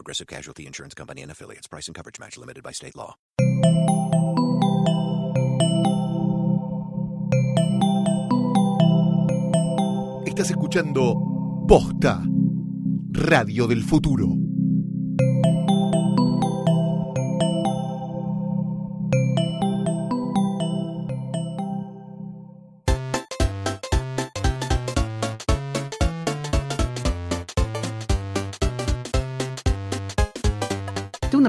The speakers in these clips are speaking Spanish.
Progressive Casualty Insurance Company and affiliates. Price and coverage match limited by state law. Estás escuchando Posta, Radio del Futuro.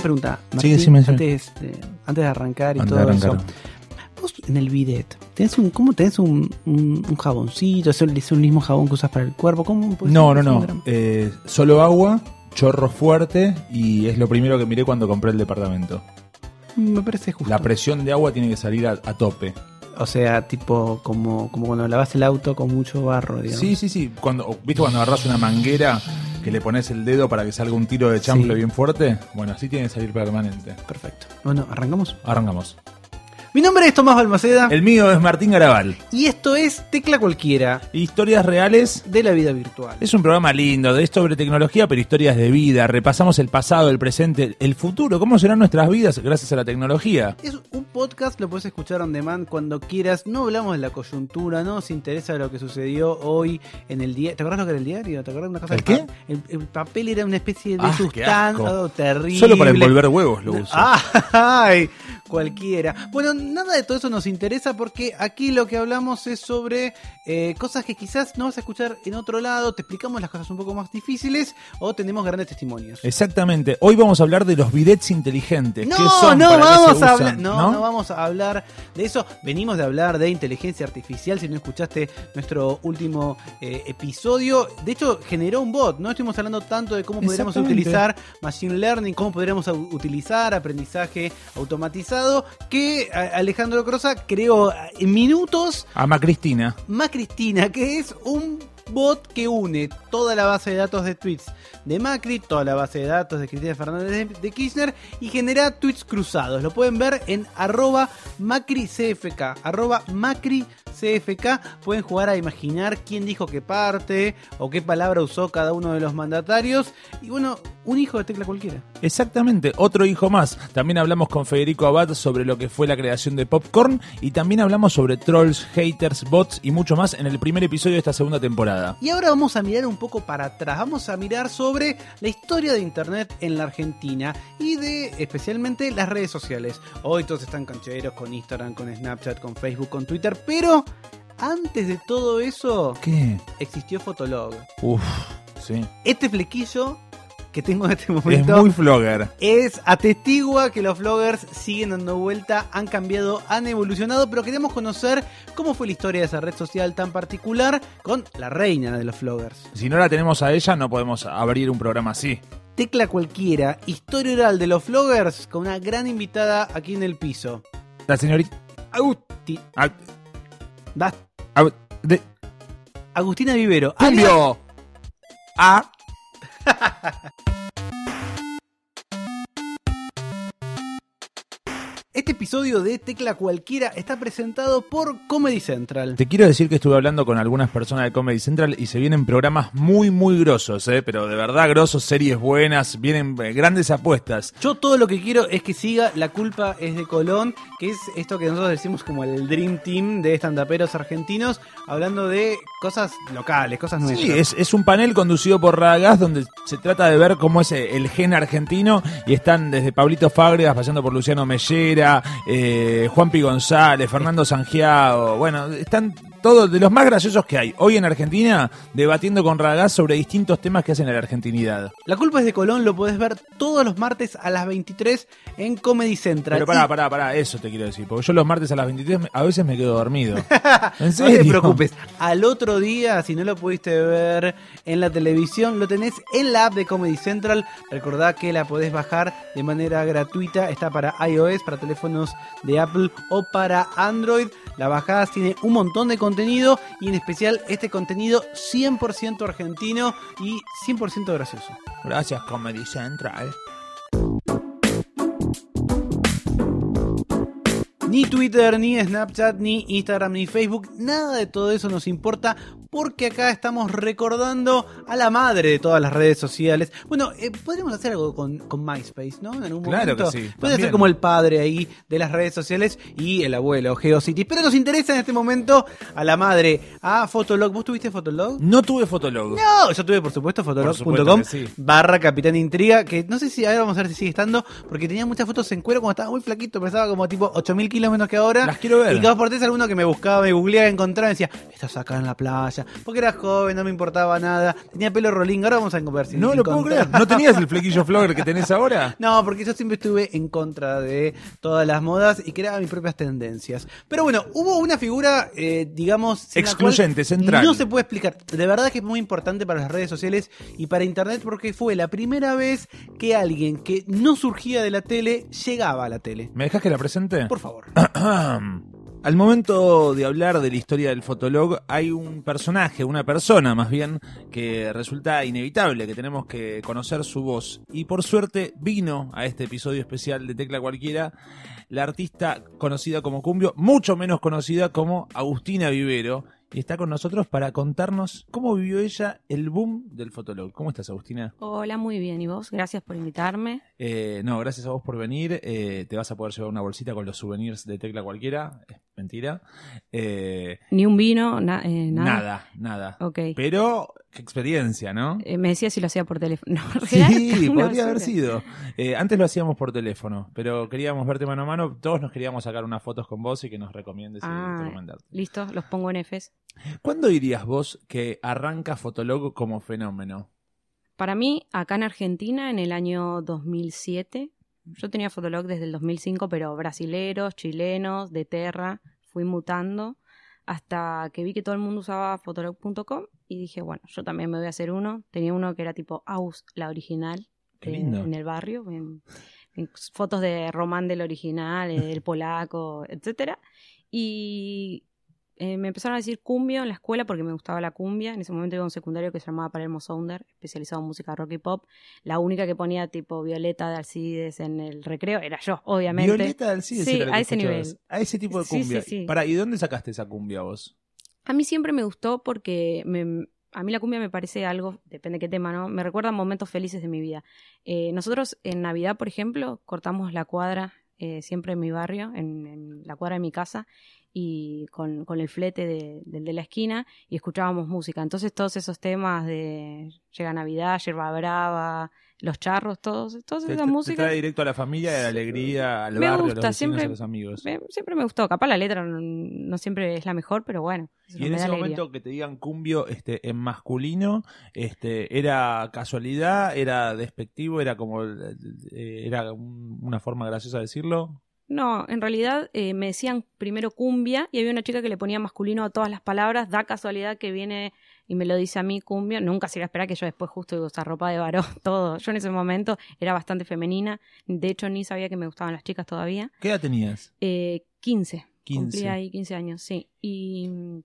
Pregunta, Martín, antes, de, antes de arrancar y Antes todo arrancar. eso. Vos en el bidet, ¿tenés un, ¿cómo tenés un, un, un jaboncito? ¿Es el, es el mismo jabón que usas para el cuerpo? ¿Cómo puede No, no, no. Eh, solo agua, chorro fuerte y es lo primero que miré cuando compré el departamento. Me parece justo. La presión de agua tiene que salir a, a tope. o sea, tipo como, como cuando lavas el auto con mucho barro, digamos. Sí, sí, sí. Cuando, ¿Viste cuando agarras una manguera que le pones el dedo para que salga un tiro de chanfle Sí. bien fuerte? Bueno, así tiene que salir permanente. Perfecto. Bueno, arrancamos. Arrancamos. Mi nombre es Tomás Balmaceda El mío es Martín Garabal. y esto es Tecla Cualquiera Historias reales. de la vida virtual. Es un programa lindo, de sobre tecnología, pero historias de vida. Repasamos el pasado, el presente, el futuro. ¿Cómo serán nuestras vidas gracias a la tecnología? Es un podcast, lo puedes escuchar on demand cuando quieras. No hablamos de la coyuntura, no nos interesa lo que sucedió hoy en el día. ¿Te acuerdas lo que era el diario? ¿Te acuerdas de una cosa? ¿El qué? El, el papel era una especie de Ah, sustancia terrible. Solo para envolver huevos lo uso. Ay, cualquiera. Bueno, nada de todo eso nos interesa porque aquí lo que hablamos es sobre eh, cosas que quizás no vas a escuchar en otro lado, te explicamos las cosas un poco más difíciles o tenemos grandes testimonios. Exactamente. Hoy vamos a hablar de los bidets inteligentes. No, ¿Qué son? no ¿Para qué vamos a hablar, no, no vamos a hablar de eso. Venimos de hablar de inteligencia artificial. Si no escuchaste nuestro último eh, episodio, de hecho generó un bot. No estuvimos hablando tanto de cómo podríamos utilizar machine learning, cómo podríamos utilizar aprendizaje automatizado, que a- Alejandro Crosa creó en minutos Ama Cristina. Macristina, que es un bot que une toda la base de datos de tweets de Macri, toda la base de datos de Cristina Fernández de, Kirchner y genera tweets cruzados. Lo pueden ver en arroba macricfk, arroba macricfk. Pueden jugar a imaginar quién dijo qué parte o qué palabra usó cada uno de los mandatarios. Y bueno, un hijo de tecla cualquiera. Exactamente, otro hijo más. También hablamos con Federico Abad sobre lo que fue la creación de Popcorn y también hablamos sobre trolls, haters, bots y mucho más en el primer episodio de esta segunda temporada. Y ahora vamos a mirar un poco para atrás, vamos a mirar sobre la historia de Internet en la Argentina y de especialmente las redes sociales. Hoy todos están cancheros con Instagram, con Snapchat, con Facebook, con Twitter, pero antes de todo eso ¿Qué? existió Fotolog. Uf, sí. Este flequillo que tengo en este Es momento muy flogger. es atestigua que los vloggers siguen dando vuelta, han cambiado, han evolucionado, pero queremos conocer cómo fue la historia de esa red social tan particular con la reina de los vloggers. Si no la tenemos a ella, no podemos abrir un programa así. Tecla cualquiera, historia oral de los vloggers con una gran invitada aquí en el piso. La señorita. Agusti- da- de- Agustina Vivero. ¡Cambio! A. Este episodio de Tecla Cualquiera está presentado por Comedy Central. Te quiero decir que estuve hablando con algunas personas de Comedy Central y se vienen programas muy, muy grosos, ¿eh? pero de verdad grosos, series buenas, vienen eh, grandes apuestas. Yo todo lo que quiero es que siga La culpa es de Colón, que es esto que nosotros decimos como el Dream Team de estandaperos argentinos, hablando de cosas locales, cosas nuestras. Sí, es, es un panel conducido por Radagast donde se trata de ver cómo es el gen argentino y están desde Pablito Fábregas pasando por Luciano Mellera, eh, Juanpi González, Fernando Sangiao, bueno, están todo de los más graciosos que hay hoy en Argentina, debatiendo con Ragaz sobre distintos temas que hacen a la argentinidad. La culpa es de Colón, lo podés ver todos los martes a las 23 en Comedy Central. Pero pará, pará, pará, eso te quiero decir, porque yo los martes a las 23 me- a veces me quedo dormido. ¿En No serio? te preocupes, al otro día, si no lo pudiste ver en la televisión, lo tenés en la app de Comedy Central. Recordá que la podés bajar de manera gratuita. Está para iOS, para teléfonos de Apple o para Android. La bajada tiene un montón de contenido y en especial este contenido 100% argentino y 100% gracioso. Gracias, Comedy Central. Ni Twitter, ni Snapchat, ni Instagram, ni Facebook, nada de todo eso nos importa porque acá estamos recordando a la madre de todas las redes sociales. Bueno, eh, podríamos hacer algo con, con MySpace, ¿no? En algún Claro momento. que sí, Puede ser como el padre ahí de las redes sociales y el abuelo, GeoCities. Pero nos interesa en este momento a la madre, a Fotolog. ¿Vos tuviste Fotolog? No tuve fotolog. No, yo tuve por supuesto fotolog.com sí. barra Capitán Intriga, que no sé si ahora vamos a ver si sigue estando, porque tenía muchas fotos en cuero cuando estaba muy flaquito, pesaba como tipo 8000 kilos menos que ahora. Las quiero ver. Y cada por tres alguno que me buscaba, me googleaba, encontraba y decía, estás acá en la playa, porque era joven, no me importaba nada, tenía pelo rolling, ahora vamos a ver si No lo puedo creer. ¿No tenías el flequillo flogger que tenés ahora? No, porque yo siempre estuve en contra de todas las modas y creaba mis propias tendencias. Pero bueno, hubo una figura, eh, digamos, Excluyente, central. No se puede explicar. De verdad que es muy importante para las redes sociales y para internet porque fue la primera vez que alguien que no surgía de la tele llegaba a la tele. ¿Me dejas que la presente? Por favor. Al momento de hablar de la historia del fotolog, hay un personaje, una persona más bien, que resulta inevitable, que tenemos que conocer su voz. Y por suerte vino a este episodio especial de Tecla Cualquiera la artista conocida como Cumbio, mucho menos conocida como Agustina Vivero. Y está con nosotros para contarnos cómo vivió ella el boom del fotolog. ¿Cómo estás, Agustina? Hola, muy bien. ¿Y vos? Gracias por invitarme. Eh, no, gracias a vos por venir. Eh, te vas a poder llevar una bolsita con los souvenirs de Tecla Cualquiera. Mentira. Eh, Ni un vino, na- eh, nada. nada, nada. Ok. Pero, qué experiencia, ¿no? Eh, me decía si lo hacía por teléfono. No, Sí, podría haber sido. Antes lo hacíamos por teléfono, pero queríamos verte mano a mano. Todos nos queríamos sacar unas fotos con vos y que nos recomiendes y Ah. Listo, los pongo en Fs. ¿Cuándo dirías vos que arranca Fotolog como fenómeno? Para mí, acá en Argentina, en el año 2007, yo tenía Fotolog desde el 2005, pero brasileros, chilenos, de Terra, fui mutando hasta que vi que todo el mundo usaba fotolog.com y dije, bueno, yo también me voy a hacer uno. Tenía uno que era tipo Aus, la original, Qué lindo. en el barrio, en- en fotos de Román del original, eh, el polaco, etcétera. Y eh, me empezaron a decir cumbio en la escuela porque me gustaba la cumbia. En ese momento iba a un secundario que se llamaba Palermo Sounder, especializado en música rock y pop. La única que ponía tipo Violeta de Alcides en el recreo era yo, obviamente. Violeta del Alcides Sí, era a ese escuchabas. nivel. A ese tipo de Sí, sí, cumbia. sí. ¿y dónde sacaste esa cumbia vos? A mí siempre me gustó porque me- a mí la cumbia me parece algo, depende qué tema, ¿no? Me recuerda momentos felices de mi vida. Eh, nosotros en Navidad, por ejemplo, cortamos la cuadra eh, siempre en mi barrio, en, en la cuadra de mi casa, y con, con el flete de- del de la esquina, y escuchábamos música. Entonces todos esos temas de Llega Navidad, Yerba Brava, Los Charros, todos, todas esas músicas. trae directo a la familia, a la alegría, al Me barrio, a gusta, los siempre- a los amigos. me- siempre me gustó. Capaz la letra no, no siempre es la mejor, pero bueno. Y en ese alegría. momento que te digan cumbio este, en masculino, este, ¿era casualidad? ¿Era despectivo? ¿Era como eh, era un- una forma graciosa de decirlo? No, en realidad eh, me decían primero cumbia y había una chica que le ponía masculino a todas las palabras. Da casualidad que viene y me lo dice a mí cumbia. Nunca se iba a esperar que yo después justo iba a usar ropa de varón, todo. Yo en ese momento era bastante femenina. De hecho, ni sabía que me gustaban las chicas todavía. ¿Qué edad tenías? Eh, 15. 15. Cumplí ahí 15 años, sí. Y mm,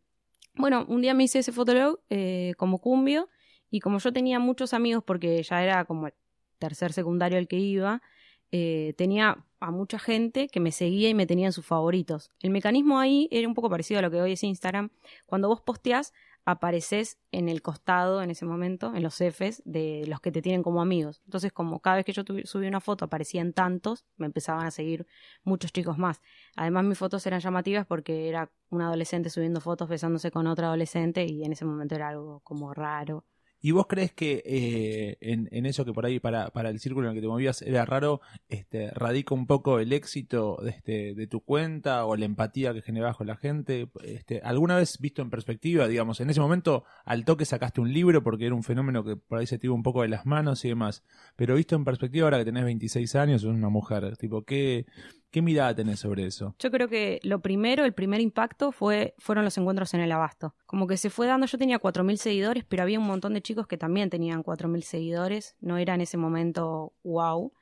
bueno, un día me hice ese fotolog eh, como cumbio y como yo tenía muchos amigos porque ya era como el tercer secundario al que iba, eh, tenía a mucha gente que me seguía y me tenía en sus favoritos. El mecanismo ahí era un poco parecido a lo que hoy es Instagram. Cuando vos posteás, apareces en el costado en ese momento, en los Fs de los que te tienen como amigos. Entonces, como cada vez que yo subí una foto aparecían tantos, me empezaban a seguir muchos chicos más. Además, mis fotos eran llamativas porque era un adolescente subiendo fotos besándose con otra adolescente y en ese momento era algo como raro. ¿Y vos crees que eh, en, en eso que por ahí para, para el círculo en el que te movías era raro, este, radica un poco el éxito de, este, de tu cuenta o la empatía que generabas con la gente? Este, ¿Alguna vez visto en perspectiva, digamos, en ese momento al toque sacaste un libro porque era un fenómeno que por ahí se te iba un poco de las manos y demás, pero visto en perspectiva ahora que tenés 26 años, sos una mujer, tipo, ¿qué, qué mirada tenés sobre eso? Yo creo que lo primero, el primer impacto fue, fueron los encuentros en el abasto. Como que se fue dando, yo tenía 4.000 seguidores, pero había un montón de chicos que también tenían 4.000 seguidores, no era en ese momento wow.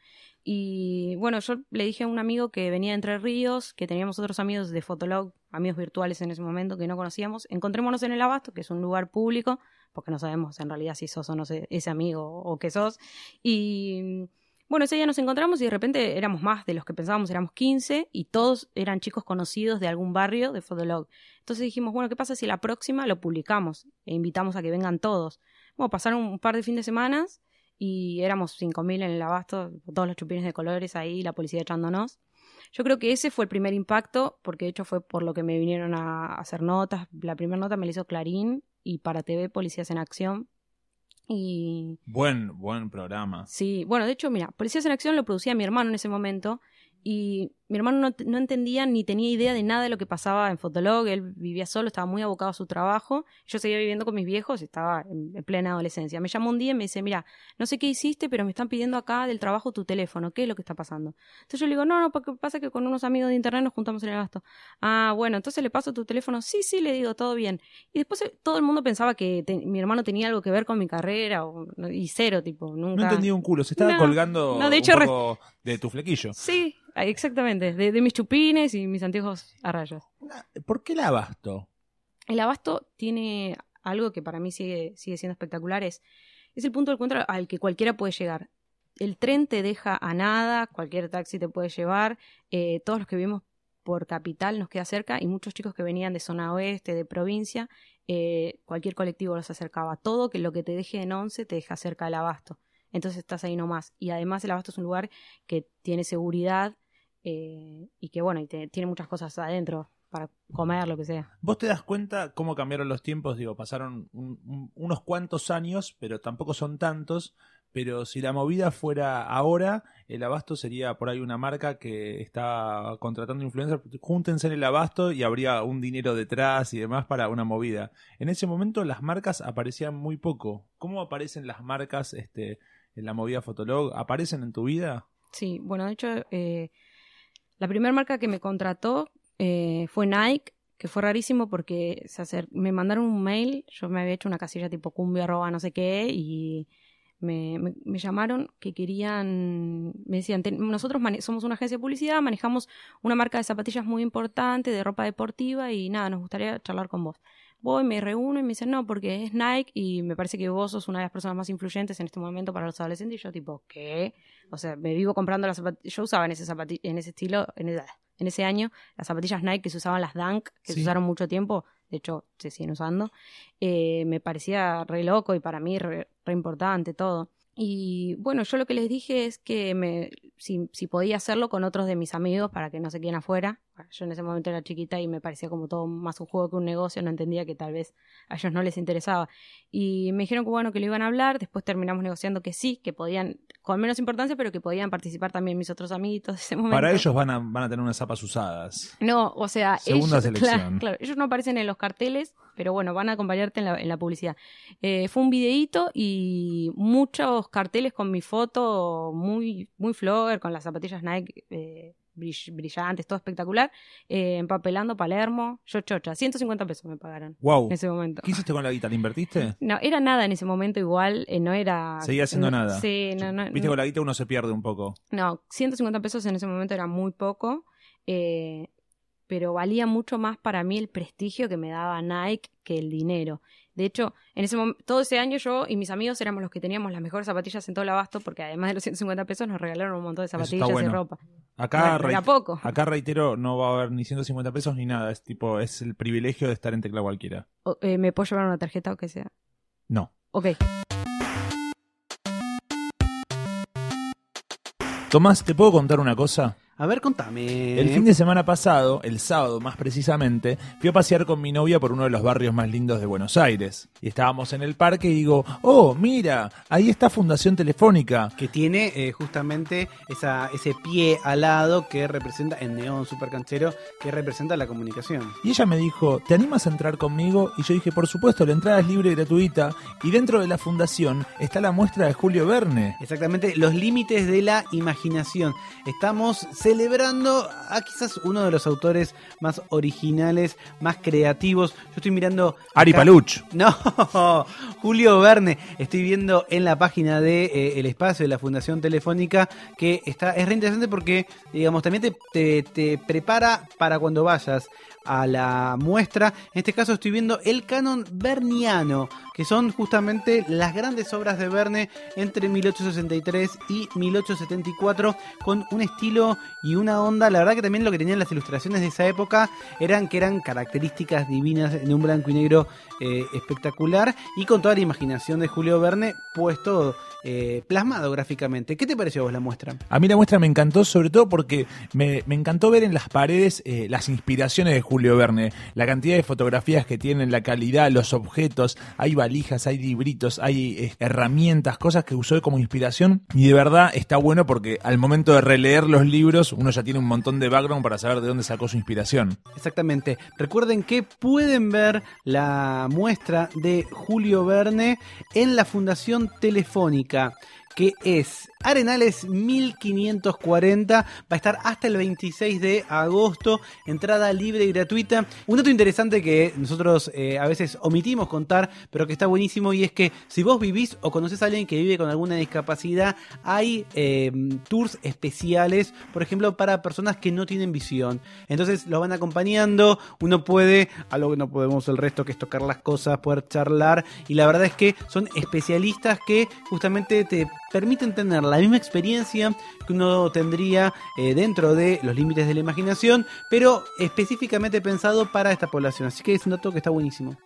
Y bueno, yo le dije a un amigo que venía de Entre Ríos, que teníamos otros amigos de Fotolog, amigos virtuales en ese momento que no conocíamos, encontrémonos en el Abasto, que es un lugar público, porque no sabemos en realidad si sos o no ese amigo o qué sos. Y bueno, ese día nos encontramos y de repente éramos más de los que pensábamos, éramos 15 y todos eran chicos conocidos de algún barrio de Fotolog. Entonces dijimos, bueno, ¿qué pasa si la próxima lo publicamos e invitamos a que vengan todos? Bueno, pasaron un par de fin de semanas y éramos 5.000 en el abasto, todos los chupines de colores ahí, la policía echándonos. Yo creo que ese fue el primer impacto, porque de hecho fue por lo que me vinieron a hacer notas. La primera nota me la hizo Clarín y para TV Policías en Acción. Y Buen, buen programa. sí, bueno, de hecho, mira, Policías en Acción lo producía mi hermano en ese momento y mi hermano no, no entendía ni tenía idea de nada de lo que pasaba en Fotolog, él vivía solo, estaba muy abocado a su trabajo, yo seguía viviendo con mis viejos, estaba en, en plena adolescencia. Me llamó un día y me dice, mira, no sé qué hiciste, pero me están pidiendo acá del trabajo tu teléfono, ¿qué es lo que está pasando? Entonces yo le digo, no, no, porque pasa que con unos amigos de internet nos juntamos en el gasto. Ah, bueno, entonces le paso tu teléfono, sí, sí, le digo, todo bien. Y después eh, todo el mundo pensaba que te- mi hermano tenía algo que ver con mi carrera, o- y cero, tipo, nunca... No entendía un culo, se estaba No, colgando no, de hecho, un poco de tu flequillo. Sí, exactamente, de, de mis chupines y mis anteojos a rayas. ¿Por qué el abasto? El abasto tiene algo que para mí sigue, sigue siendo espectacular, es, es el punto de encuentro al que cualquiera puede llegar. El tren te deja a nada, cualquier taxi te puede llevar, eh, todos los que vivimos por capital nos queda cerca y muchos chicos que venían de zona oeste, de provincia, eh, cualquier colectivo los acercaba. Todo que lo que te deje en once te deja cerca del abasto. Entonces estás ahí nomás. Y además el abasto es un lugar que tiene seguridad eh, y que bueno, y te- tiene muchas cosas adentro para comer, lo que sea. ¿Vos te das cuenta cómo cambiaron los tiempos? Digo, pasaron un- un- unos cuantos años, pero tampoco son tantos. Pero si la movida fuera ahora, el abasto sería por ahí una marca que está contratando influencers. Júntense en el abasto y habría un dinero detrás y demás para una movida. En ese momento las marcas aparecían muy poco. ¿Cómo aparecen las marcas este, en la movida Fotolog? ¿Aparecen en tu vida? Sí, bueno, de hecho, eh, la primera marca que me contrató eh, fue Nike, que fue rarísimo porque se me mandaron un mail, yo me había hecho una casilla tipo cumbia arroba no sé qué, y me, me- me llamaron que querían, me decían, "Ten- nosotros mane- somos una agencia de publicidad, manejamos una marca de zapatillas muy importante, de ropa deportiva, y nada, nos gustaría charlar con vos. Voy, me reúno y me dicen, no, porque es Nike y me parece que vos sos una de las personas más influyentes en este momento para los adolescentes. Y yo, tipo, ¿qué? O sea, me vivo comprando las zapatillas. Yo usaba en ese, zapati- en ese estilo, en, el- en ese año, las zapatillas Nike que se usaban las Dunk, que Sí. se usaron mucho tiempo. De hecho, se siguen usando. Eh, me parecía re loco y para mí re, re importante todo. Y bueno, yo lo que les dije es que me, si, si podía hacerlo con otros de mis amigos para que no se queden afuera. Yo en ese momento era chiquita y me parecía como todo más un juego que un negocio, no entendía que tal vez a ellos no les interesaba. Y me dijeron que bueno, que lo iban a hablar, después terminamos negociando que sí, que podían, con menos importancia, pero que podían participar también mis otros amiguitos de ese momento. Para ellos van a, van a tener unas zapas usadas. No, o sea, Segunda ellos, selección. Claro, claro, ellos no aparecen en los carteles, pero bueno, van a acompañarte en la, en la publicidad. Eh, fue un videíto y muchos carteles con mi foto muy, muy flogger, con las zapatillas Nike eh, brillantes, todo espectacular, eh, empapelando Palermo, yo chocha, 150 pesos me pagaron Wow. en ese momento. ¿Qué hiciste con la guita? ¿La invertiste? No, era nada en ese momento igual, eh, no era... Seguía no- nada. Sí, no, no, Viste, no. con la guita uno se pierde un poco. No, 150 pesos en ese momento era muy poco, eh, pero valía mucho más para mí el prestigio que me daba Nike que el dinero. De hecho, en ese todo ese año yo y mis amigos éramos los que teníamos las mejores zapatillas en todo el abasto, porque además de los 150 pesos nos regalaron un montón de zapatillas y ropa. Acá, No, era reit- poco. acá reitero, no va a haber ni 150 pesos ni nada. Es tipo, es el privilegio de estar en tecla cualquiera. O- eh, ¿Me puedo llevar una tarjeta o que sea? No. Ok. Tomás, ¿te puedo contar una cosa? A ver, contame. El fin de semana pasado, el sábado más precisamente, fui a pasear con mi novia por uno de los barrios más lindos de Buenos Aires. Y estábamos en el parque y digo, oh, mira, ahí está Fundación Telefónica. Que tiene eh, justamente esa, ese pie alado que representa, en neón super canchero, que representa la comunicación. Y ella me dijo, ¿te animas a entrar conmigo? Y yo dije, por supuesto, la entrada es libre y gratuita. Y dentro de la fundación está la muestra de Julio Verne. Exactamente, los límites de la imaginación. Estamos celebrando a quizás uno de los autores más originales, más creativos. Yo estoy mirando... Ari acá- Paluch. No, Julio Verne. Estoy viendo en la página de eh, El Espacio de la Fundación Telefónica que está es re interesante porque, digamos, también te, te- te prepara para cuando vayas a la muestra. En este caso estoy viendo el canon verniano, que son justamente las grandes obras de Verne entre 1863 y 1874, con un estilo y una onda. La verdad que también lo que tenían las ilustraciones de esa época eran que eran características divinas en un blanco y negro eh, espectacular y con toda la imaginación de Julio Verne puesto eh, plasmado gráficamente. ¿Qué te pareció a vos la muestra? A mí la muestra me encantó, sobre todo porque me, me encantó ver en las paredes eh, las inspiraciones de Julio Verne, la cantidad de fotografías que tienen, la calidad, los objetos, hay valijas, hay libritos, hay eh, herramientas, cosas que usó como inspiración y de verdad está bueno porque al momento de releer los libros uno ya tiene un montón de background para saber de dónde sacó su inspiración. Exactamente. Recuerden que pueden ver la muestra de Julio Verne en la Fundación Telefónica, que es Arenales 1540. Va a estar hasta el 26 de agosto. Entrada libre y gratuita. Un dato interesante que nosotros eh, a veces omitimos contar, pero que está buenísimo, y es que si vos vivís o conoces a alguien que vive con alguna discapacidad, hay eh, tours especiales, por ejemplo, para personas que no tienen visión. Entonces los van acompañando, uno puede, algo que no podemos el resto, que es tocar las cosas, poder charlar, y la verdad es que son especialistas que justamente te permiten tener la misma experiencia que uno tendría eh, dentro de los límites de la imaginación, pero específicamente pensado para esta población. Así que es un dato que está buenísimo.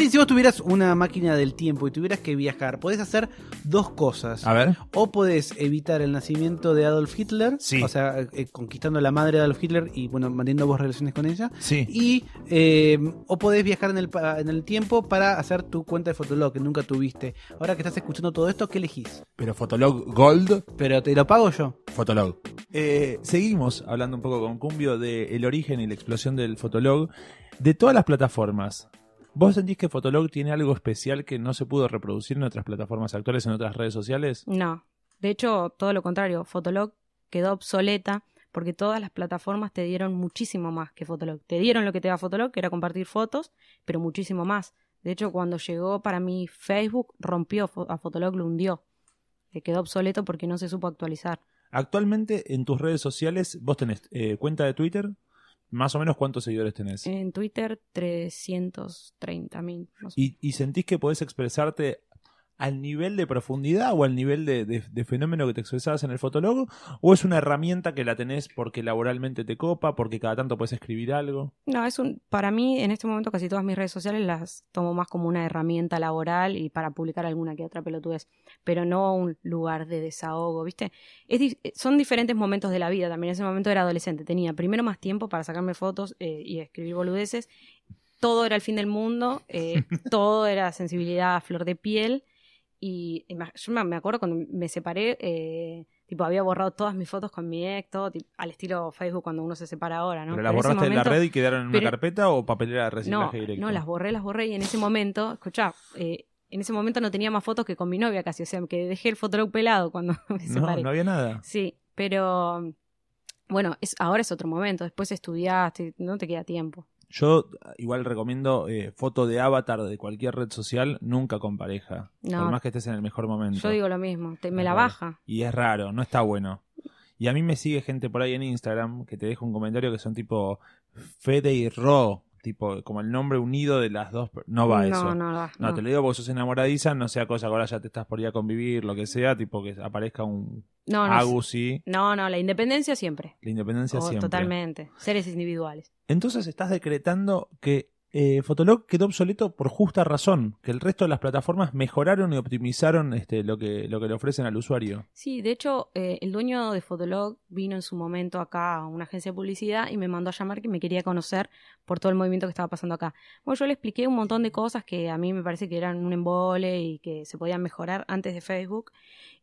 Martín, si vos tuvieras una máquina del tiempo y tuvieras que viajar, podés hacer dos cosas. A ver. O podés evitar el nacimiento de Adolf Hitler, Sí. o sea, eh, conquistando a la madre de Adolf Hitler y bueno, manteniendo vos relaciones con ella. Sí. Y eh, o podés viajar en el, en el tiempo para hacer tu cuenta de Fotolog que nunca tuviste. Ahora que estás escuchando todo esto, ¿qué elegís? Pero Fotolog Gold Pero te lo pago yo. Fotolog. Eh, seguimos hablando un poco con Cumbio de el origen y la explosión del Fotolog. De todas las plataformas, ¿vos sentís que Fotolog tiene algo especial que no se pudo reproducir en otras plataformas actuales, en otras redes sociales? No. De hecho, todo lo contrario. Fotolog quedó obsoleta porque todas las plataformas te dieron muchísimo más que Fotolog. Te dieron lo que te da Fotolog, que era compartir fotos, pero muchísimo más. De hecho, cuando llegó para mí Facebook, rompió a Fotolog, lo hundió. Que quedó obsoleto porque no se supo actualizar. Actualmente en tus redes sociales, vos tenés eh, cuenta de Twitter, más o menos cuántos seguidores tenés. En Twitter, 330 mil. ¿Y, y sentís que podés expresarte al nivel de profundidad o al nivel de, de- de fenómeno que te expresabas en el Fotolog? ¿O es una herramienta que la tenés porque laboralmente te copa, porque cada tanto puedes escribir algo? No, es un, para mí en este momento casi todas mis redes sociales las tomo más como una herramienta laboral y para publicar alguna que otra pelotudez, pero no un lugar de desahogo, ¿viste? Es, di- son diferentes momentos de la vida también. En ese momento era adolescente, tenía primero más tiempo para sacarme fotos eh, y escribir boludeces. Todo era el fin del mundo, eh, todo era sensibilidad a flor de piel. Y yo me- acuerdo cuando me separé, eh, tipo, había borrado todas mis fotos con mi ex, todo tipo, al estilo Facebook cuando uno se separa ahora, ¿no? ¿Pero las borraste de la momento- red y quedaron en una carpeta o papelera de no, reciclaje directo? no, las borré, las borré y en ese momento, escuchá, eh, en ese momento no tenía más fotos que con mi novia casi, o sea, que dejé el fotolog pelado cuando me No, separé. no había nada. Sí, pero bueno, es, ahora es otro momento, después estudiaste, no te queda tiempo. Yo igual recomiendo eh, foto de avatar de cualquier red social, nunca con pareja. No. Por más que estés en el mejor momento. Yo digo lo mismo, te- me la baja. Y es raro, no está bueno. Y a mí me sigue gente por ahí en Instagram que te deja un comentario que son tipo Fede y Ro, tipo como el nombre unido de las dos. No va no, eso. no, va, No, no. te lo digo porque sos enamoradiza, no sea cosa que ahora ya te estás por ir a convivir, lo que sea, tipo que aparezca un No, no, Agus y no, no, la independencia siempre. la independencia Oh, siempre. totalmente. Seres individuales. Entonces estás decretando que eh, Fotolog quedó obsoleto por justa razón, que el resto de las plataformas mejoraron y optimizaron este, lo, que, lo que le ofrecen al usuario. Sí, de hecho, eh, el dueño de Fotolog vino en su momento acá a una agencia de publicidad y me mandó a llamar que me quería conocer por todo el movimiento que estaba pasando acá. Bueno, yo le expliqué un montón de cosas que a mí me parece que eran un embole y que se podían mejorar antes de Facebook.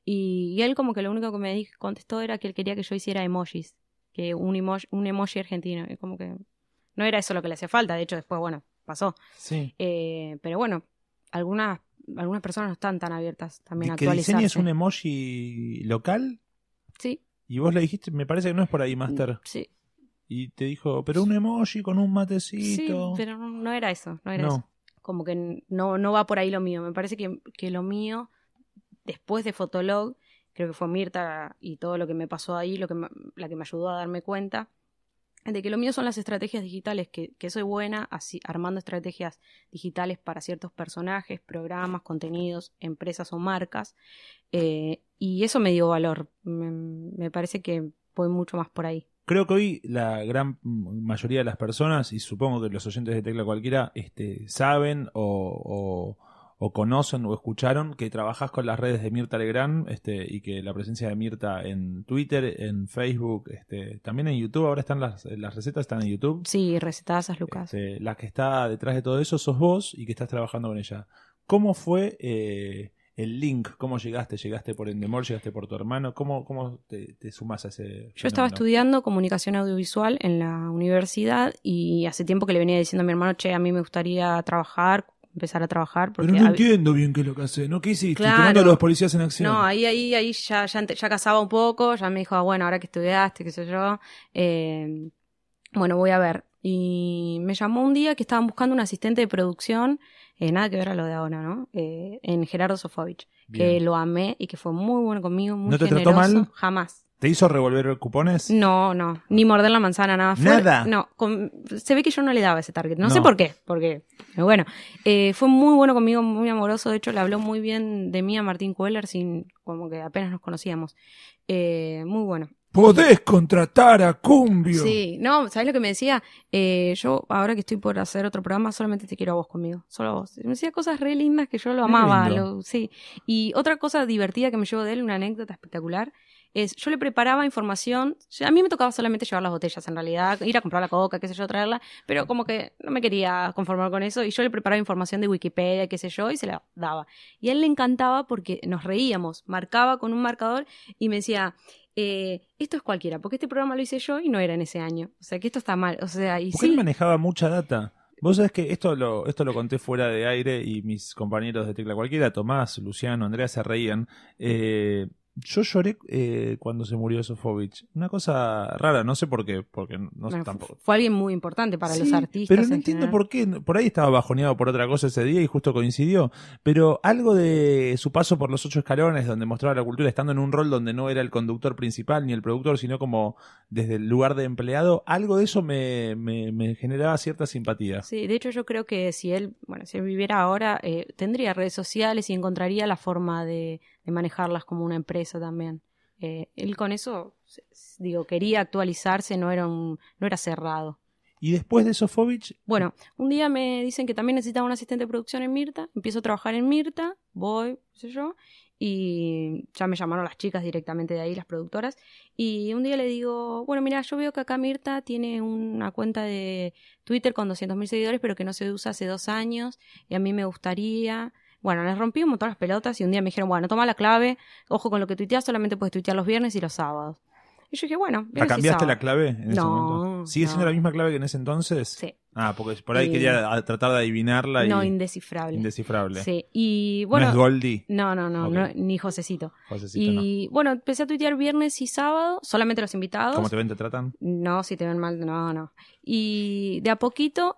Y, él como que lo único que me contestó era que él quería que yo hiciera emojis, que un emoji, un emoji argentino. Como que no era eso lo que le hacía falta, de hecho después, bueno, pasó. Sí. Eh, pero bueno, algunas, algunas personas no están tan abiertas también a ¿Que actualizarse. diseñes un emoji local? Sí, Y vos le dijiste, me parece que no es por ahí, Master. sí, Y te dijo, pero un emoji con un sí, matecito. pero no, no era eso, no era No. eso. Como que no, no va por ahí lo mío. Me parece que, que lo mío, después de Fotolog, creo que fue Mirta y todo lo que me pasó ahí, lo que me- la que me ayudó a darme cuenta, de que lo mío son las estrategias digitales, que, soy buena así, armando estrategias digitales para ciertos personajes, programas, contenidos, empresas o marcas. eh, y eso me dio valor. Me, parece que voy mucho más por ahí. Creo que hoy la gran mayoría de las personas, y supongo que los oyentes de Tecla Cualquiera, este, saben o- o conocen o escucharon que trabajás con las redes de Mirta Legrand este, y que la presencia de Mirta en Twitter, en Facebook, este, también en YouTube, ahora están las, las recetas, están en YouTube. Sí, recetazas, Lucas. Este, la que está detrás de todo eso sos vos y que estás trabajando con ella. ¿Cómo fue eh, el link? ¿Cómo llegaste? ¿Llegaste por Endemol? ¿Llegaste por tu hermano? ¿Cómo, cómo te, te sumás a ese Yo estaba estudiando comunicación audiovisual en la universidad y hace tiempo que le venía diciendo a mi hermano, che, a mí me gustaría trabajar, empezar a trabajar. Porque Pero no entiendo bien qué es lo que hace, ¿no? ¿Qué hiciste? Claro. Tomando a los policías en acción. No, ahí, ahí, ahí ya, ya, ya casaba un poco, ya me dijo, ah, bueno, ahora que estudiaste, qué sé yo, eh, bueno, voy a ver. Y me llamó un día que estaban buscando un asistente de producción, eh, nada que ver a lo de ahora, ¿no? Eh, en Gerardo Sofovich, que lo amé y que fue muy bueno conmigo, muy ¿No te generoso. trató mal? Jamás. ¿Te hizo revolver cupones? No, no, ni morder la manzana, nada. Fue- ¿Nada? No, con- se ve que yo no le daba ese target. No, No. sé por qué, porque, pero bueno, eh, fue muy bueno conmigo, muy amoroso. De hecho, le habló muy bien de mí a Martín Cueller, sin, como que apenas nos conocíamos. Eh, muy bueno. Podés contratar a Cumbio. Sí, no, ¿sabes lo que me decía? Eh, yo, ahora que estoy por hacer otro programa, solamente te quiero a vos conmigo, solo a vos. Me decía cosas re lindas que yo lo amaba, lo- sí. Y otra cosa divertida que me llevo de él, una anécdota espectacular, es yo le preparaba información, a mí me tocaba solamente llevar las botellas en realidad, ir a comprar la coca, qué sé yo, traerla, pero como que no me quería conformar con eso y yo le preparaba información de Wikipedia, qué sé yo, y se la daba. Y a él le encantaba porque nos reíamos, marcaba con un marcador y me decía, eh, esto es cualquiera, porque este programa lo hice yo y no era en ese año. O sea, que esto está mal. O sea, y sí. él manejaba mucha data. Vos sabés que esto lo, esto lo conté fuera de aire y mis compañeros de Tecla Cualquiera, Tomás, Luciano, Andrea, se reían. Eh, yo lloré eh, cuando se murió Sofovich. Una cosa rara, no sé por qué, porque no sé Bueno, tampoco. Fue alguien muy importante para los artistas. Pero no en entiendo general. por qué. Por ahí estaba bajoneado por otra cosa ese día y justo coincidió. Pero algo de su paso por los ocho escalones, donde mostraba la cultura, estando en un rol donde no era el conductor principal ni el productor, sino como desde el lugar de empleado, algo de eso me, me, me generaba cierta simpatía. Sí, de hecho yo creo que si él, bueno, si él viviera ahora, eh, tendría redes sociales y encontraría la forma de, de manejarlas como una empresa también. Eh, él con eso, digo, quería actualizarse, no era un, no era cerrado. Y después de Sofovich, Bueno, un día me dicen que también necesitaba un asistente de producción en Mirta, empiezo a trabajar en Mirta, voy, qué sé yo, y ya me llamaron las chicas directamente de ahí, las productoras, y un día le digo, bueno, mira, yo veo que acá Mirta tiene una cuenta de Twitter con 200.000 seguidores, pero que no se usa hace dos años, y a mí me gustaría... Bueno, les rompí un montón las pelotas y un día me dijeron, bueno, toma la clave, ojo con lo que tuiteas, solamente puedes tuitear los viernes y los sábados. Y yo dije, bueno, ¿la cambiaste la clave en ese No, momento? ¿Sigue siendo la misma clave que en ese entonces? Sí. Ah, porque por ahí Y- quería tratar de adivinarla y No, indescifrable. indescifrable. Sí, y bueno... no es Goldie, No, no, no, ni Josecito. Josecito, no. Y bueno, empecé a tuitear viernes y sábado, solamente los invitados. ¿Cómo te ven, te tratan? No, si te ven mal, no, no. Y de a poquito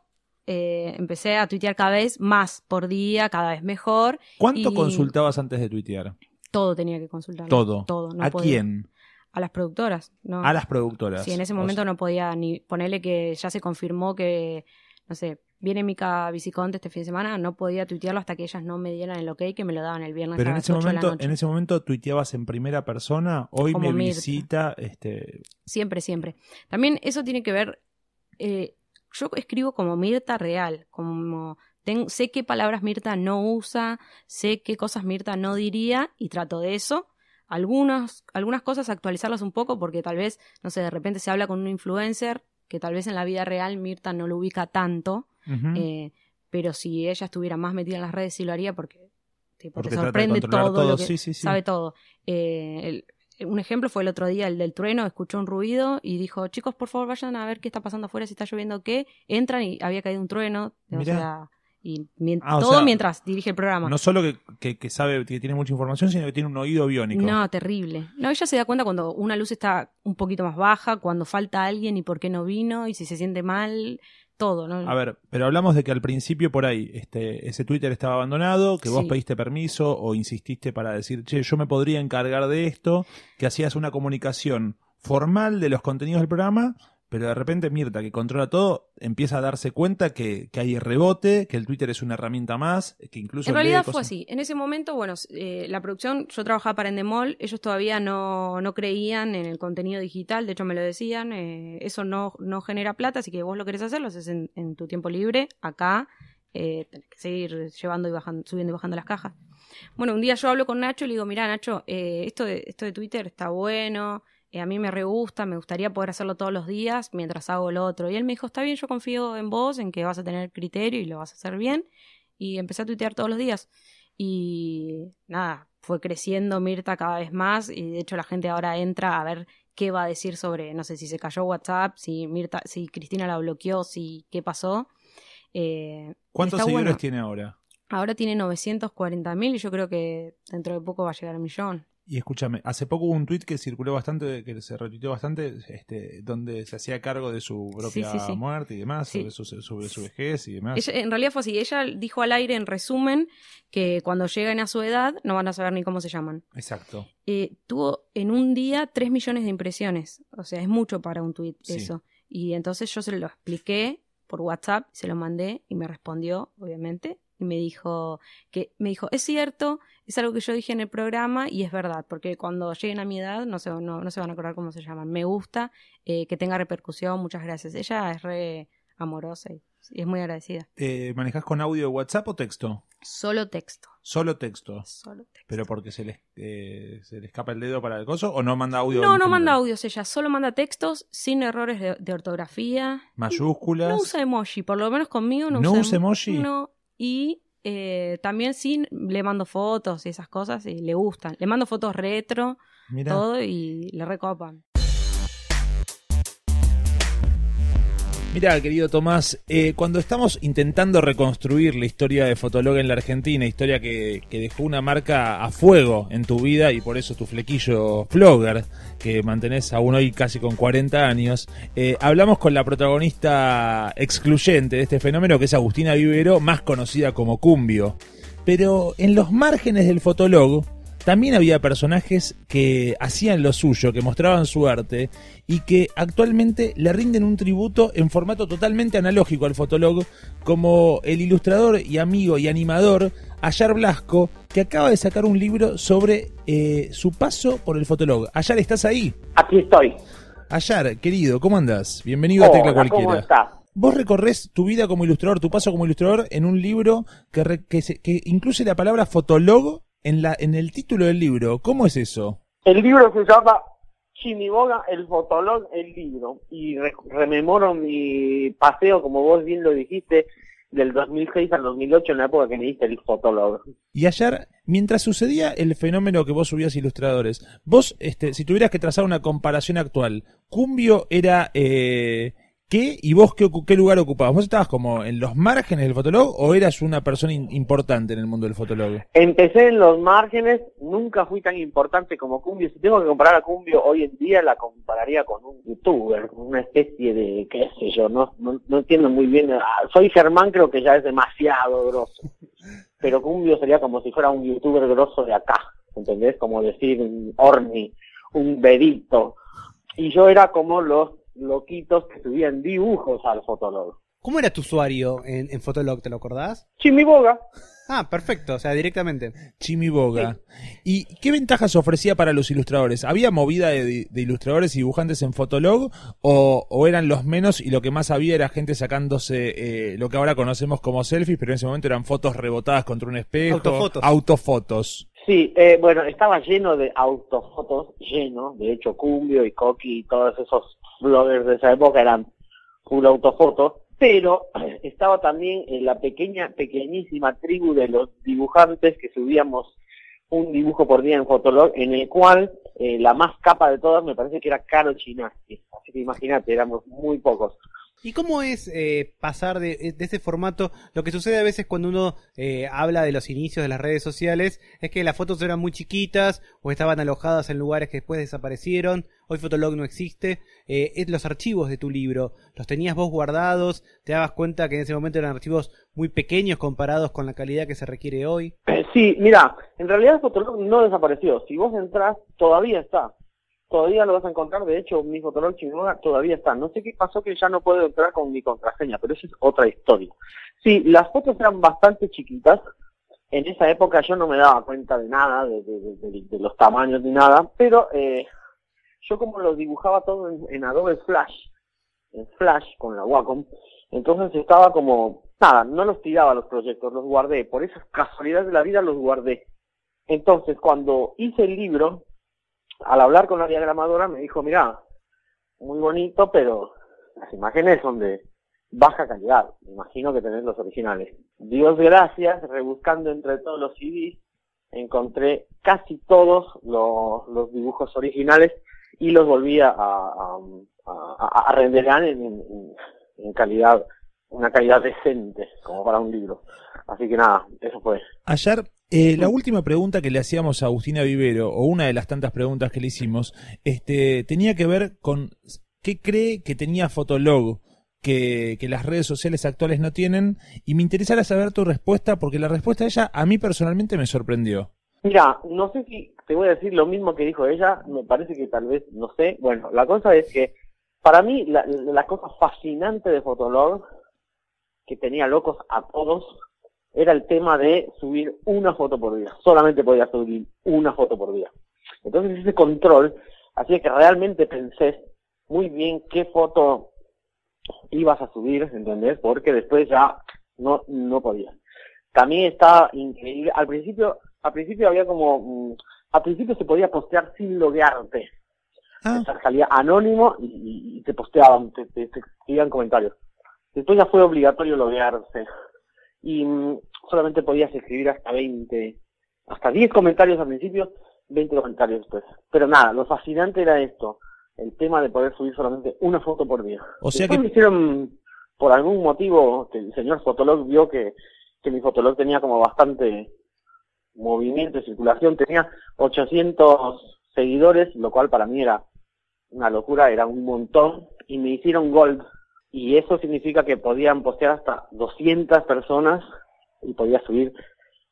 eh, empecé a tuitear cada vez más por día, cada vez mejor. ¿Cuánto Y consultabas antes de tuitear? Todo tenía que consultar. Todo. Todo. No ¿A podía. quién? A las productoras. No. A las productoras. Sí, en ese O momento sea, no podía ni ponerle que ya se confirmó que, no sé, viene Mica Viciconte este fin de semana, no podía tuitearlo hasta que ellas no me dieran el ok, que me lo daban el viernes Pero a en ese 8 de la momento, noche. en ese momento tuiteabas en primera persona, hoy Como me Mirta. visita, este, Siempre, siempre. También eso tiene que ver, eh, yo escribo como Mirta real, como ten- sé qué palabras Mirta no usa, sé qué cosas Mirta no diría y trato de eso. Algunas, algunas cosas actualizarlas un poco porque tal vez, no sé, de repente se habla con un influencer que tal vez en la vida real Mirta no lo ubica tanto, eh, pero si ella estuviera más metida en las redes sí lo haría porque, tipo, Porque te sorprende todo, todo, lo que sí, sí, sí. sabe todo. Eh, el- un ejemplo fue el otro día, el del trueno, escuchó un ruido y dijo, chicos, por favor vayan a ver qué está pasando afuera, si está lloviendo qué. Entran y había caído un trueno. O sea, y Ah, o todo sea, mientras dirige el programa. No solo que, que- que sabe que tiene mucha información, sino que tiene un oído biónico. No, terrible. No, ella se da cuenta cuando una luz está un poquito más baja, cuando falta alguien y por qué no vino, y si se siente mal, todo, ¿no? A ver, pero hablamos de que al principio por ahí este, ese Twitter estaba abandonado, que vos Sí. pediste permiso o insististe para decir, che, yo me podría encargar de esto, que hacías una comunicación formal de los contenidos del programa, pero de repente Mirta, que controla todo, empieza a darse cuenta que, que hay rebote, que el Twitter es una herramienta más, que incluso... En realidad fue así. En ese momento, bueno, eh, la producción, yo trabajaba para Endemol, ellos todavía no, no creían en el contenido digital, de hecho me lo decían, eh, eso no, no genera plata, así que vos lo querés hacer, lo haces en, en tu tiempo libre, acá, eh, tenés que seguir llevando y bajando, subiendo y bajando las cajas. Bueno, un día yo hablo con Nacho y le digo, mira Nacho, eh, esto, de, esto de Twitter está bueno, eh, a mí me re gusta, me gustaría poder hacerlo todos los días mientras hago lo otro. Y él me dijo, está bien, yo confío en vos, en que vas a tener criterio y lo vas a hacer bien. Y empecé a tuitear todos los días. Y nada, fue creciendo Mirta cada vez más y de hecho la gente ahora entra a ver qué va a decir sobre, no sé, si se cayó WhatsApp, si Mirta, si Cristina la bloqueó, si qué pasó. Eh, ¿Cuántos seguidores bueno. tiene ahora? Ahora tiene 940 mil y yo creo que dentro de poco va a llegar a un millón. Y escúchame, hace poco hubo un tweet que circuló bastante, que se retuiteó bastante, este, donde se hacía cargo de su propia Sí, sí, sí. muerte y demás, sobre, su, sobre su vejez y demás. Ella- en realidad fue así, ella dijo al aire en resumen que cuando lleguen a su edad no van a saber ni cómo se llaman. Exacto. eh, tuvo en un día 3 millones de impresiones. O sea, es mucho para un tweet Sí. eso. Y entonces yo se lo expliqué por WhatsApp, se lo mandé y me respondió, obviamente, y me dijo que me dijo, "Es cierto, es algo que yo dije en el programa y es verdad, porque cuando lleguen a mi edad no se, no, no se van a acordar cómo se llaman. Me gusta eh, que tenga repercusión, muchas gracias." Ella es re amorosa y, y es muy agradecida. Eh, ¿Manejás con audio de WhatsApp o texto? Solo texto, Solo texto. solo texto. ¿Pero porque se le, eh, se le escapa el dedo para el coso o no manda audio? No, no general? manda audios ella, solo manda textos sin errores de, de ortografía. Mayúsculas. No usa emoji, por lo menos conmigo no, ¿No usa, usa emoji? No, y eh, también sí le mando fotos y esas cosas y le gustan. Le mando fotos retro, Mirá. todo y le recopan. Mira, querido Tomás, eh, cuando estamos intentando reconstruir la historia de Fotolog en la Argentina, historia que, dejó una marca a fuego en tu vida y por eso tu flequillo flogger, que mantenés aún hoy casi con 40 años, eh, hablamos con la protagonista excluyente de este fenómeno, que es Agustina Vivero, más conocida como Cumbio. Pero en los márgenes del Fotolog también había personajes que hacían lo suyo, que mostraban su arte y que actualmente le rinden un tributo en formato totalmente analógico al Fotolog, como el ilustrador y amigo y animador Ayar Blasco, que acaba de sacar un libro sobre eh, su paso por el Fotolog. Ayar, ¿estás ahí? Aquí estoy. Ayar, querido, ¿cómo andas? Bienvenido a Tecla Hola, ¿cómo Cualquiera. estás? Vos recorres tu vida como ilustrador, tu paso como ilustrador en un libro que, re- que, se- que incluye la palabra fotolog en, la, en el título del libro. ¿Cómo es eso? El libro se llama Chimiboga, el fotolog, el libro. Y re- rememoro mi paseo, como vos bien lo dijiste, del 2006 al 2008, en la época que me diste el fotolog. Y ayer, mientras sucedía el fenómeno que vos subías ilustradores, vos, este, si tuvieras que trazar una comparación actual, Cumbio era eh, qué y vos qué, lugar ocupabas. ¿Vos estabas como en los márgenes del fotolog o eras una persona importante en el mundo del fotolog? Empecé en los márgenes, nunca fui tan importante como Cumbio. Si tengo que comparar a Cumbio hoy en día, la compararía con un youtuber, una especie de, qué sé yo, no, no, no entiendo muy bien. Ah, Soy Germán, creo que ya es demasiado grosso. Pero Cumbio sería como si fuera un youtuber grosso de acá, ¿entendés? Como decir un Orni, un Bedito. Y yo era como los loquitos que subían dibujos al fotólogo. ¿Cómo era tu usuario en, en Fotolog? ¿Te lo acordás? Chimiboga. Ah, perfecto, o sea, directamente. Chimiboga. ¿Y qué ventajas ofrecía para los ilustradores? ¿Había movida de, de ilustradores y dibujantes en Fotolog? O, o eran los menos y lo que más había era gente sacándose eh, lo que ahora conocemos como selfies, pero en ese momento eran fotos rebotadas contra un espejo? Autofotos. Autofotos. Sí, eh, bueno, estaba lleno de autofotos, lleno. De hecho, Cumbio y Coqui y todos esos bloggers de esa época eran full autofotos. Pero estaba también en la pequeña, pequeñísima tribu de los dibujantes que subíamos un dibujo por día en Fotolog, en el cual eh, la más capa de todas me parece que era Caro Chinasti. Así que imagínate, éramos muy pocos. ¿Y cómo es eh, pasar de, de ese formato? Lo que sucede a veces cuando uno eh, habla de los inicios de las redes sociales es que las fotos eran muy chiquitas o estaban alojadas en lugares que después desaparecieron. Hoy Fotolog no existe. Eh, es los archivos de tu libro. ¿Los tenías vos guardados? ¿Te dabas cuenta que en ese momento eran archivos muy pequeños comparados con la calidad que se requiere hoy? Eh, sí, mira, en realidad Fotolog no desapareció. Si vos entrás, todavía está. Todavía lo vas a encontrar. De hecho, mi Fotolog Chimoga todavía está. No sé qué pasó que ya no puedo entrar con mi contraseña, pero eso es otra historia. Sí, las fotos eran bastante chiquitas. En esa época yo no me daba cuenta de nada, de, de- de- de- de los tamaños ni nada, pero eh, yo como lo dibujaba todo en, en Adobe Flash, en Flash con la Wacom, entonces estaba como, nada, no los tiraba los proyectos, los guardé, por esas casualidades de la vida los guardé. Entonces cuando hice el libro, al hablar con la diagramadora me dijo, mira, muy bonito, pero las imágenes son de baja calidad, me imagino que tenés los originales. Dios gracias, rebuscando entre todos los CDs, encontré casi todos los, los dibujos originales y los volví a, a, a, a renderar en, en, en calidad, una calidad decente, como para un libro. Así que nada, eso fue. Ayer, eh, la última pregunta que le hacíamos a Agustina Vivero, o una de las tantas preguntas que le hicimos, este, tenía que ver con qué cree que tenía Fotolog que, que las redes sociales actuales no tienen, y me interesara saber tu respuesta, porque la respuesta de ella a mí personalmente me sorprendió. Mira, no sé si te voy a decir lo mismo que dijo ella, me parece que tal vez, no sé. Bueno, la cosa es que para mí la, la cosa fascinante de Fotolog, que tenía locos a todos, era el tema de subir una foto por día. Solamente podía subir una foto por día. Entonces ese control hacía que realmente pensé muy bien qué foto ibas a subir, ¿entendés? Porque después ya no, no podía. También estaba increíble. Al principio, al principio había como, mm, al principio se podía postear sin loguearte. Ah. O sea, salía anónimo y, y- y te posteaban, te, te, te escribían comentarios. Después ya fue obligatorio loguearse. Y mm, solamente podías escribir hasta 20, hasta 10 comentarios al principio, 20 comentarios después. Pero nada, lo fascinante era esto, el tema de poder subir solamente una foto por día. O sea Después que- me hicieron, por algún motivo, que el señor Fotolog vio que, que mi Fotolog tenía como bastante movimiento y circulación, tenía 800 seguidores, lo cual para mí era una locura, era un montón, y me hicieron gold. Y eso significa que podían postear hasta 200 personas y podía subir,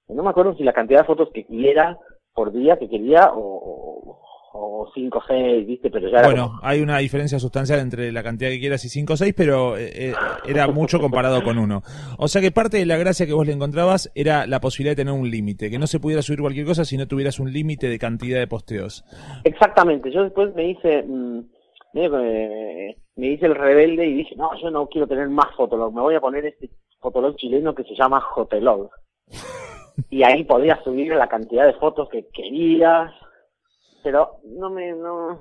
no me acuerdo si la cantidad de fotos que quiera por día que quería o, o 5 o 6, ¿viste? Pero ya Bueno, como- hay una diferencia sustancial entre la cantidad que quieras y 5 o 6, pero eh, eh, era mucho comparado con uno. O sea que parte de la gracia que vos le encontrabas era la posibilidad de tener un límite, que no se pudiera subir cualquier cosa si no tuvieras un límite de cantidad de posteos. Exactamente, yo después me hice, mm, medio que me, me hice el rebelde y dije, no, yo no quiero tener más Fotolog, me voy a poner este Fotolog chileno que se llama Jotelog. y ahí podías subir la cantidad de fotos que querías, pero no me, no,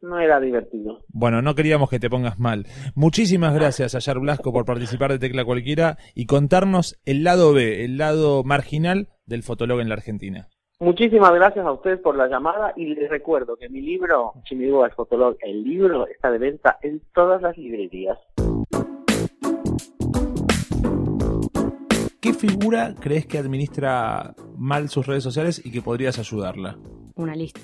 no era divertido. Bueno, no queríamos que te pongas mal. Muchísimas gracias, Ayar Blasco, por participar de Tecla Cualquiera y contarnos el lado B, el lado marginal del fotolog en la Argentina. Muchísimas gracias a ustedes por la llamada y les recuerdo que mi libro, Chimigo el Fotolog, el libro está de venta en todas las librerías. ¿Qué figura crees que administra mal sus redes sociales y que podrías ayudarla? Una lista.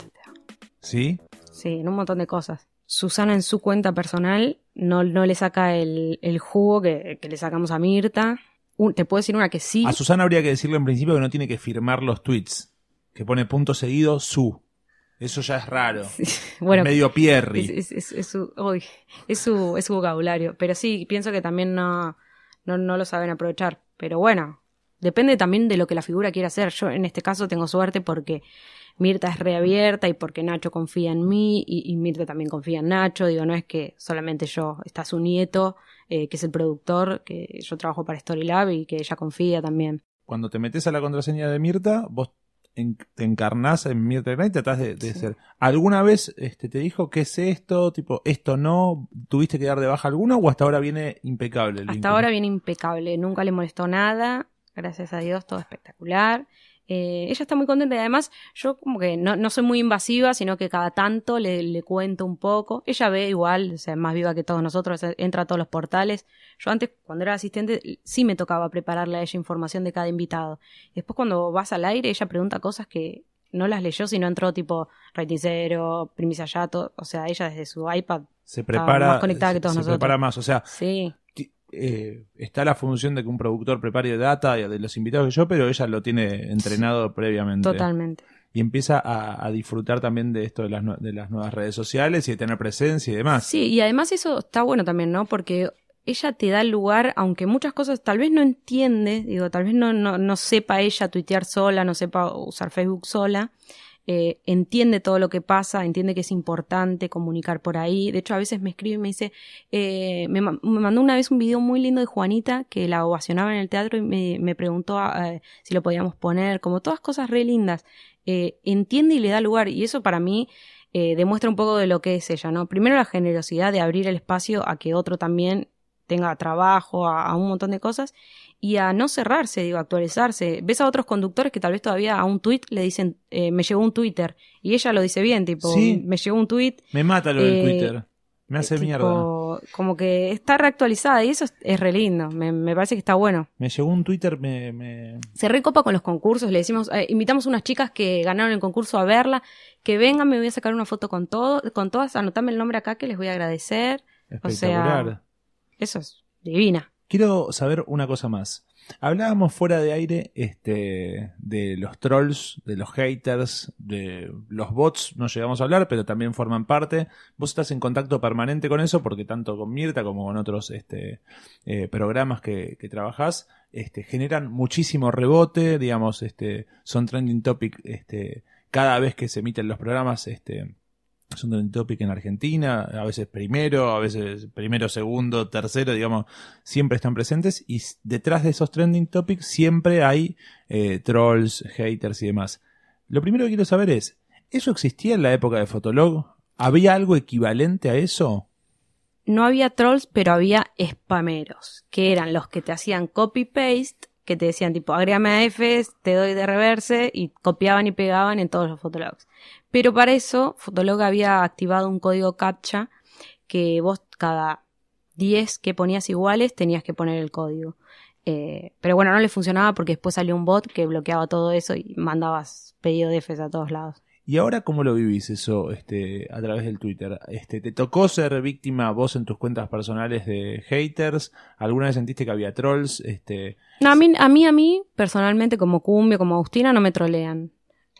¿Sí? Sí, en un montón de cosas. Susana en su cuenta personal no, no le saca el, el jugo que, que le sacamos a Mirta. Un- te puedo decir una que sí. A Susana habría que decirle en principio que no tiene que firmar los tweets, que pone punto seguido su. Eso ya es raro. bueno, Medio Pierri. es, es- es- es su, uy, es su, es su vocabulario. Pero sí, pienso que también no, no, no lo saben aprovechar. Pero bueno, depende también de lo que la figura quiera hacer. Yo en este caso tengo suerte porque Mirta es reabierta y porque Nacho confía en mí y, y Mirta también confía en Nacho. Digo, no es que solamente yo, está su nieto, eh, que es el productor, que yo trabajo para Storylab y que ella confía también. Cuando te metes a la contraseña de Mirta, vos en- te encarnás en Mirta Knight y tratás de, de ser. ¿Alguna vez este, te dijo qué es esto? Tipo, esto no. ¿Tuviste que dar de baja alguna o hasta ahora viene impecable el Hasta ahora viene impecable, nunca le molestó nada, gracias a Dios, todo espectacular. Eh, ella está muy contenta y además yo como que no, no soy muy invasiva, sino que cada tanto le, le cuento un poco. Ella ve igual, o sea, más viva que todos nosotros, eh, entra a todos los portales. Yo antes, cuando era asistente, sí me tocaba prepararle a ella información de cada invitado. Después cuando vas al aire, ella pregunta cosas que no las leyó, sino entró tipo Rating Zero, Primicia Yato, o sea, ella desde su iPad. Se prepara. más conectada que todos se nosotros. prepara más. O sea, Sí, eh, está la función de que un productor prepare data de los invitados que yo, pero ella lo tiene entrenado previamente. totalmente. Y empieza a, a disfrutar también de esto de las, de las nuevas redes sociales y de tener presencia y demás. Sí, y además eso está bueno también, ¿no? Porque ella te da el lugar, aunque muchas cosas tal vez no entiende, digo, tal vez no, no, no sepa ella tuitear sola, no sepa usar Facebook sola, eh, entiende todo lo que pasa, entiende que es importante comunicar por ahí. De hecho, a veces me escribe y me dice, eh, me, ma- me mandó una vez un video muy lindo de Juanita que la ovacionaba en el teatro y me, preguntó eh, si lo podíamos poner, como todas cosas re lindas. Eh, entiende y le da lugar, y eso para mí eh, demuestra un poco de lo que es ella, ¿no? Primero la generosidad de abrir el espacio a que otro también tenga trabajo, a un montón de cosas, y a no cerrarse, digo, actualizarse. Ves a otros conductores que tal vez todavía a un tweet le dicen, eh, me llegó un Twitter, y ella lo dice bien, tipo, Sí. me llegó un tweet. Me mata lo del Eh, Twitter. Me hace tipo, mierda. Como que está reactualizada, y eso es, es re lindo, me, me parece que está bueno. Me llegó un Twitter, me, me- Se recopa con los concursos, le decimos, eh, invitamos unas chicas que ganaron el concurso a verla, que vengan, me voy a sacar una foto con todo, con todas, anotame el nombre acá que les voy a agradecer. O sea, espectacular. Eso es divina. Quiero saber una cosa más. Hablábamos fuera de aire este, de los trolls, de los haters, de los bots, no llegamos a hablar, pero también forman parte. Vos estás en contacto permanente con eso, porque tanto con Mirta como con otros este, eh, programas que, que trabajás, este, generan muchísimo rebote, digamos, este, son trending topic este, cada vez que se emiten los programas. Este, son trending topic en Argentina, a veces primero, a veces primero, segundo, tercero, digamos, siempre están presentes y detrás de esos trending topics siempre hay eh, trolls, haters y demás. Lo primero que quiero saber es, ¿eso existía en la época de Fotolog? ¿Había algo equivalente a eso? No había trolls, pero había spameros, que eran los que te hacían copy-paste, que te decían tipo, agrégame a Fs, te doy de reverse, y copiaban y pegaban en todos los fotologs. Pero para eso, Fotolog había activado un código CAPTCHA que vos cada 10 que ponías iguales tenías que poner el código. Eh, pero bueno, no le funcionaba porque después salió un bot que bloqueaba todo eso y mandabas pedido de Fs a todos lados. ¿Y ahora cómo lo vivís eso este, a través del Twitter? Este, ¿Te tocó ser víctima vos en tus cuentas personales de haters? ¿Alguna vez sentiste que había trolls? Este, No, a mí, a mí, a mí, personalmente, como Cumbio, como Agustina, no me trolean.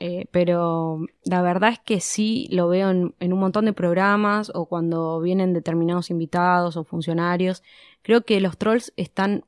Eh, pero la verdad es que sí lo veo en, en un montón de programas o cuando vienen determinados invitados o funcionarios. Creo que los trolls están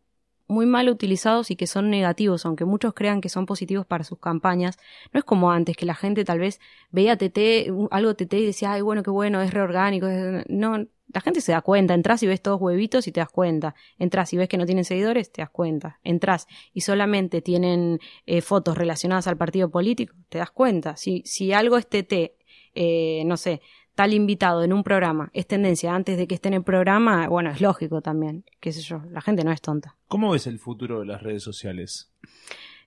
muy mal utilizados y que son negativos, aunque muchos crean que son positivos para sus campañas. No es como antes, que la gente tal vez veía TT, algo TT y decía, ay, bueno, qué bueno, es reorgánico. es-". No, la gente se da cuenta. Entras y ves todos huevitos y te das cuenta. Entras y ves que no tienen seguidores, te das cuenta. Entras y solamente tienen eh, fotos relacionadas al partido político, te das cuenta. Si, si algo es TT, eh, no sé, tal invitado en un programa es tendencia antes de que esté en el programa, bueno, es lógico también, qué sé yo, la gente no es tonta. ¿Cómo ves el futuro de las redes sociales?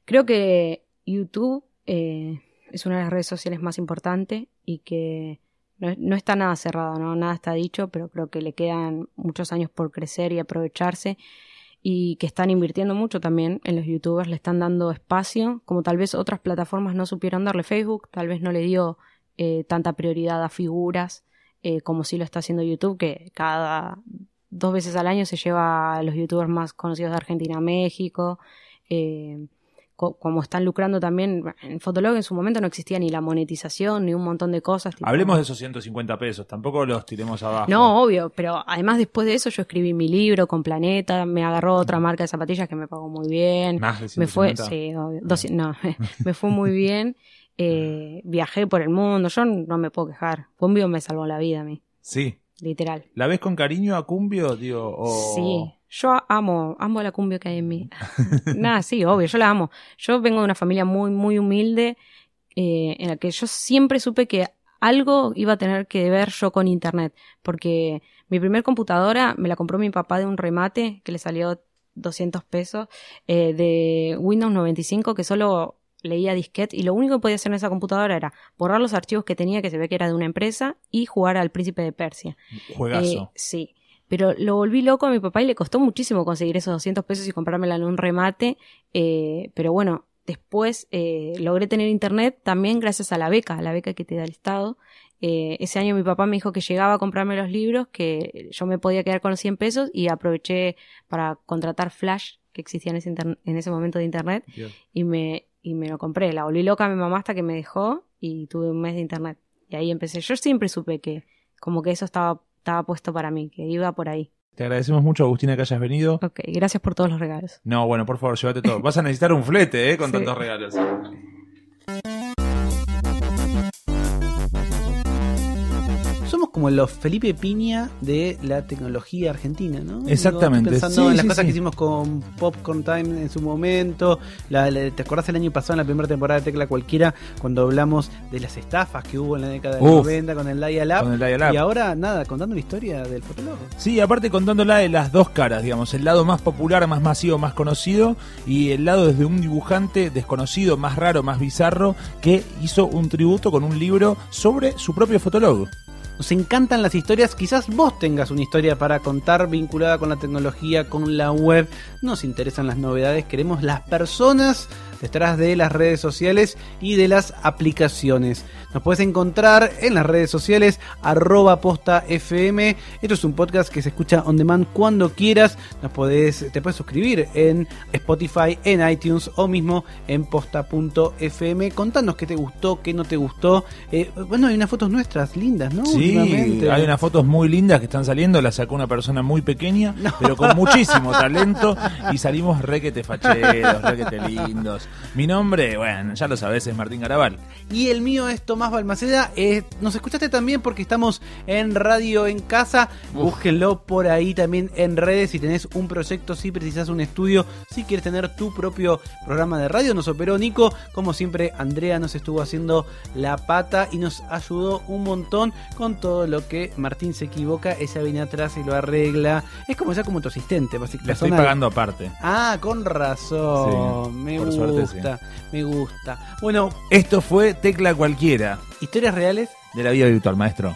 Creo que YouTube eh, es una de las redes sociales más importantes y que no, no está nada cerrado, ¿no? Nada está dicho, pero creo que le quedan muchos años por crecer y aprovecharse y que están invirtiendo mucho también en los youtubers, le están dando espacio, como tal vez otras plataformas no supieron darle Facebook, tal vez no le dio eh, tanta prioridad a figuras eh, como sí lo está haciendo YouTube, que cada dos veces al año se lleva a los youtubers más conocidos de Argentina a México. Eh, co- como están lucrando también, en Fotolog en su momento no existía ni la monetización ni un montón de cosas. tipo- Hablemos de esos 150 pesos, tampoco los tiremos abajo. No, obvio, pero además después de eso yo escribí mi libro con Planeta, me agarró otra marca de zapatillas que me pagó muy bien. Más de me fue, 150. sí, obvio, 200 no, me fue muy bien. Eh, viajé por el mundo, yo no me puedo quejar. Cumbio me salvó la vida a mí, Sí. literal. ¿La ves con cariño a Cumbio? Digo, o... Sí, yo amo, amo la cumbia que hay en mí. Nada, sí, obvio, yo la amo. Yo vengo de una familia muy, muy humilde, eh, en la que yo siempre supe que algo iba a tener que ver yo con internet, porque mi primer computadora me la compró mi papá de un remate que le salió 200 pesos eh, de Windows 95 que solo leía disquete y lo único que podía hacer en esa computadora era borrar los archivos que tenía que se ve que era de una empresa y jugar al príncipe de Persia. Juegazo. Eh, sí. Pero lo volví loco a mi papá y le costó muchísimo conseguir esos 200 pesos y comprármela en un remate. eh, pero bueno, después eh, logré tener internet también gracias a la beca, a la beca que te da el Estado. Eh, ese año mi papá me dijo que llegaba a comprarme los libros, que yo me podía quedar con los 100 pesos y aproveché para contratar Flash, que existía en ese, inter- en ese momento de internet, y me, y me lo compré. La volví loca a mi mamá hasta que me dejó y tuve un mes de internet. Y ahí empecé. Yo siempre supe que como que eso estaba, estaba puesto para mí, que iba por ahí. Te agradecemos mucho, Agustina, que hayas venido. Ok, gracias por todos los regalos. No, bueno, por favor, llévate todo. Vas a necesitar un flete, ¿eh? Con Sí. tantos regalos. Somos como los Felipe Piña de la tecnología argentina, ¿no? Exactamente. Digo, pensando Sí, en las sí, cosas sí. que hicimos con Popcorn Time en su momento. La- la- ¿Te acordás el año pasado en la primera temporada de Tecla Cualquiera cuando hablamos de las estafas que hubo en la década del Uf. 90 con el Dial-Up? Y ahora, nada, contando la historia del fotólogo. Sí, aparte contándola de las dos caras, digamos, el lado más popular, más masivo, más conocido, y el lado desde un dibujante desconocido, más raro, más bizarro, que hizo un tributo con un libro sobre su propio fotólogo. Nos encantan las historias, quizás vos tengas una historia para contar vinculada con la tecnología, con la web. Nos interesan las novedades, queremos las personas detrás de las redes sociales y de las aplicaciones. Nos puedes encontrar en las redes sociales arroba posta FM. Esto es un podcast que se escucha on demand cuando quieras. Nos podés, te puedes suscribir en Spotify, en iTunes o mismo en posta.fm. Contanos qué te gustó, qué no te gustó. Eh, bueno, hay unas fotos nuestras lindas, ¿no? Sí, hay unas fotos muy lindas que están saliendo, las sacó una persona muy pequeña, pero con muchísimo talento, y salimos requete facheros, requete lindos. Mi nombre, bueno, ya lo sabes, es Martín Garabal. Y el mío es Tomás Balmaceda. Eh, nos escuchaste también porque estamos en Radio en Casa. Búsquenlo por ahí también en redes. Si tenés un proyecto, si precisas un estudio, si quieres tener tu propio programa de radio, nos operó Nico. Como siempre, Andrea nos estuvo haciendo la pata y nos ayudó un montón con todo lo que Martín se equivoca. Ella viene atrás y lo arregla. Es como ya como tu asistente, básicamente. Le estoy pagando aparte. Ah, con razón. Sí, me por gusta, suerte, me gusta. Bueno, Esto fue Tecla Cualquiera, historias reales de la vida virtual, maestro.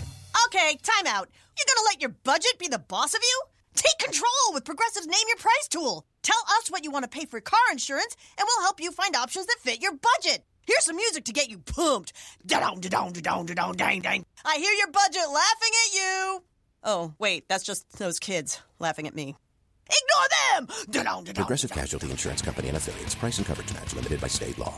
Okay, time out. You're gonna let your budget be the boss of you? Take control with Progressive's Name Your Price tool. Tell us what you want to pay for car insurance, and we'll help you find options that fit your budget. Here's some music to get you pumped. Da-dong, da-dong, da-dong, da-dong, dang, dang. I hear your budget laughing at you. Oh, wait, that's just those kids laughing at me. Ignore them! Da-dong, da-dong, Progressive. Casualty Insurance Company and affiliates. Price and coverage match limited by state law.